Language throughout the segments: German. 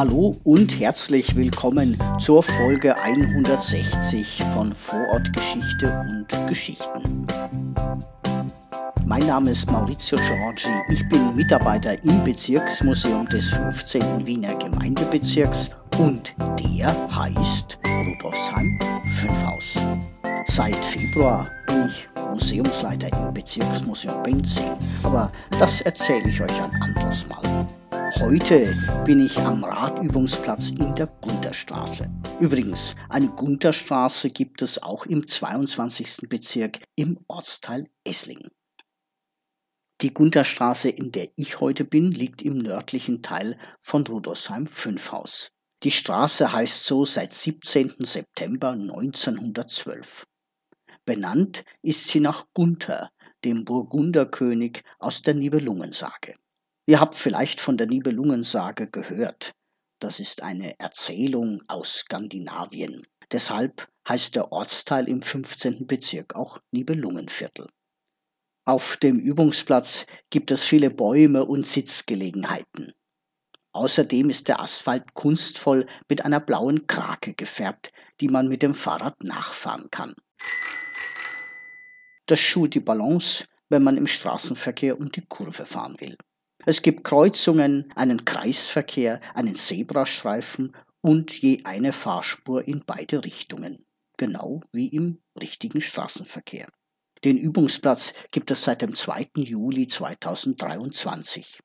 Hallo und herzlich willkommen zur Folge 160 von Vorortgeschichte und Geschichten. Mein Name ist Maurizio Giorgi. Ich bin Mitarbeiter im Bezirksmuseum des 15. Wiener Gemeindebezirks und der heißt Rudolfsheim 5 Haus. Seit Februar bin ich Museumsleiter im Bezirksmuseum Benzing, aber das erzähle ich euch ein anderes Mal. Heute bin ich am Radübungsplatz in der Gunterstraße. Übrigens, eine Gunterstraße gibt es auch im 22. Bezirk im Ortsteil Esslingen. Die Gunterstraße, in der ich heute bin, liegt im nördlichen Teil von Rudolfsheim 5 Haus. Die Straße heißt so seit 17. September 1912. Benannt ist sie nach Gunther, dem Burgunderkönig aus der Nibelungensage. Ihr habt vielleicht von der Nibelungensage gehört. Das ist eine Erzählung aus Skandinavien. Deshalb heißt der Ortsteil im 15. Bezirk auch Nibelungenviertel. Auf dem Übungsplatz gibt es viele Bäume und Sitzgelegenheiten. Außerdem ist der Asphalt kunstvoll mit einer blauen Krake gefärbt, die man mit dem Fahrrad nachfahren kann. Das schult die Balance, wenn man im Straßenverkehr um die Kurve fahren will. Es gibt Kreuzungen, einen Kreisverkehr, einen Zebrastreifen und je eine Fahrspur in beide Richtungen, genau wie im richtigen Straßenverkehr. Den Übungsplatz gibt es seit dem 2. Juli 2023.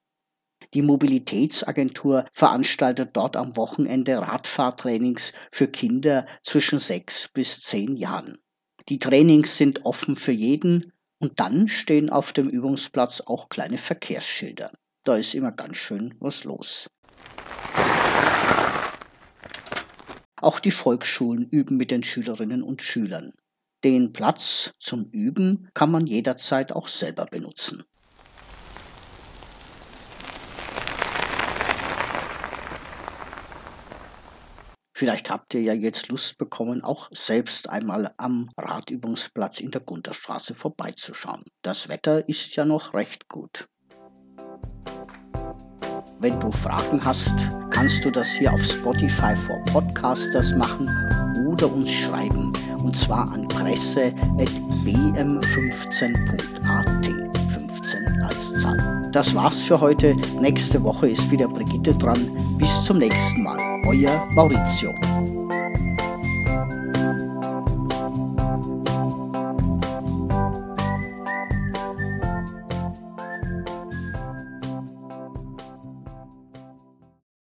Die Mobilitätsagentur veranstaltet dort am Wochenende Radfahrtrainings für Kinder zwischen 6 bis 10 Jahren. Die Trainings sind offen für jeden und dann stehen auf dem Übungsplatz auch kleine Verkehrsschilder. Da ist immer ganz schön was los. Auch die Volksschulen üben mit den Schülerinnen und Schülern. Den Platz zum Üben kann man jederzeit auch selber benutzen. Vielleicht habt ihr ja jetzt Lust bekommen, auch selbst einmal am Radübungsplatz in der Gunterstraße vorbeizuschauen. Das Wetter ist ja noch recht gut. Wenn du Fragen hast, kannst du das hier auf Spotify for Podcasters machen oder uns schreiben. Und zwar an presse.bm15.at. 15 als Zahl. Das war's für heute. Nächste Woche ist wieder Brigitte dran. Bis zum nächsten Mal. Euer Maurizio.